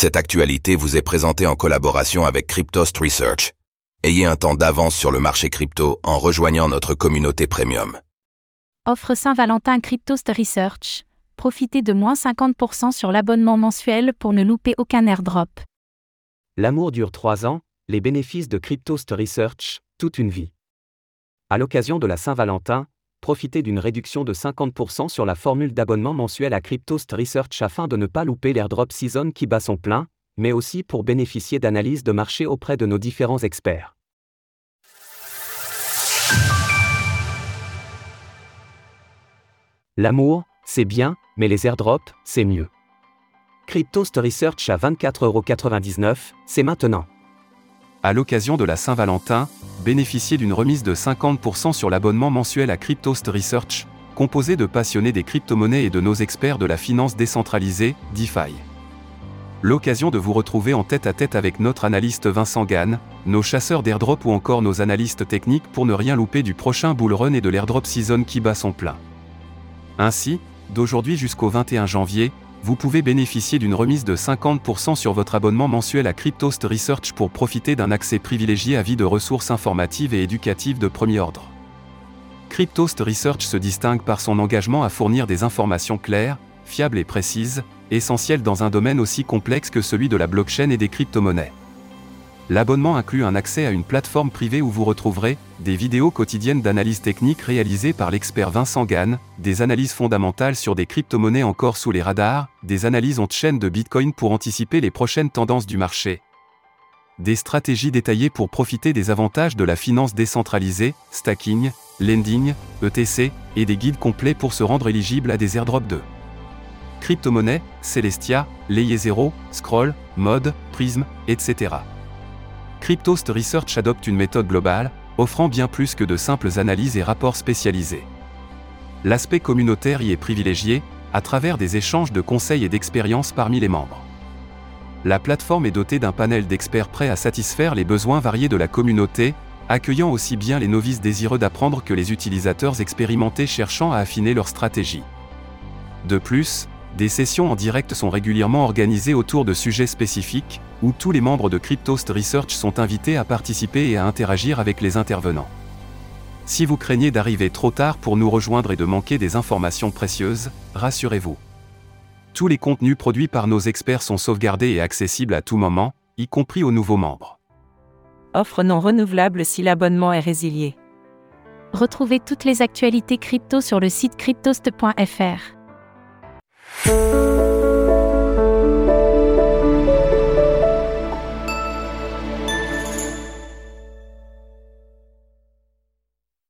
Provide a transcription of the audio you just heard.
Cette actualité vous est présentée en collaboration avec Cryptost Research. Ayez un temps d'avance sur le marché crypto en rejoignant notre communauté premium. Offre Saint-Valentin Cryptost Research. Profitez de moins 50% sur l'abonnement mensuel pour ne louper aucun airdrop. L'amour dure 3 ans, les bénéfices de Cryptost Research, toute une vie. À l'occasion de la Saint-Valentin, profitez d'une réduction de 50% sur la formule d'abonnement mensuel à Cryptost Research afin de ne pas louper l'airdrop season qui bat son plein, mais aussi pour bénéficier d'analyses de marché auprès de nos différents experts. L'amour, c'est bien, mais les airdrops, c'est mieux. Cryptost Research à 24,99€, c'est maintenant. À l'occasion de la Saint-Valentin, bénéficiez d'une remise de 50% sur l'abonnement mensuel à Cryptost Research, composé de passionnés des crypto-monnaies et de nos experts de la finance décentralisée, DeFi. L'occasion de vous retrouver en tête à tête avec notre analyste Vincent Gann, nos chasseurs d'airdrop ou encore nos analystes techniques pour ne rien louper du prochain bull run et de l'airdrop season qui bat son plein. Ainsi, d'aujourd'hui jusqu'au 21 janvier, vous pouvez bénéficier d'une remise de 50% sur votre abonnement mensuel à Cryptost Research pour profiter d'un accès privilégié à vie de ressources informatives et éducatives de premier ordre. Cryptost Research se distingue par son engagement à fournir des informations claires, fiables et précises, essentielles dans un domaine aussi complexe que celui de la blockchain et des crypto-monnaies. L'abonnement inclut un accès à une plateforme privée où vous retrouverez des vidéos quotidiennes d'analyse technique réalisées par l'expert Vincent Gann, des analyses fondamentales sur des crypto-monnaies encore sous les radars, des analyses on-chain de Bitcoin pour anticiper les prochaines tendances du marché, des stratégies détaillées pour profiter des avantages de la finance décentralisée, stacking, lending, ETC, et des guides complets pour se rendre éligible à des airdrops de crypto-monnaies, Celestia, Layer 0, Scroll, Mode, Prism, etc. Cryptost Research adopte une méthode globale, offrant bien plus que de simples analyses et rapports spécialisés. L'aspect communautaire y est privilégié, à travers des échanges de conseils et d'expériences parmi les membres. La plateforme est dotée d'un panel d'experts prêts à satisfaire les besoins variés de la communauté, accueillant aussi bien les novices désireux d'apprendre que les utilisateurs expérimentés cherchant à affiner leur stratégie. De plus, des sessions en direct sont régulièrement organisées autour de sujets spécifiques, où tous les membres de Cryptost Research sont invités à participer et à interagir avec les intervenants. Si vous craignez d'arriver trop tard pour nous rejoindre et de manquer des informations précieuses, rassurez-vous. Tous les contenus produits par nos experts sont sauvegardés et accessibles à tout moment, y compris aux nouveaux membres. Offre non renouvelable si l'abonnement est résilié. Retrouvez toutes les actualités crypto sur le site cryptost.fr. oh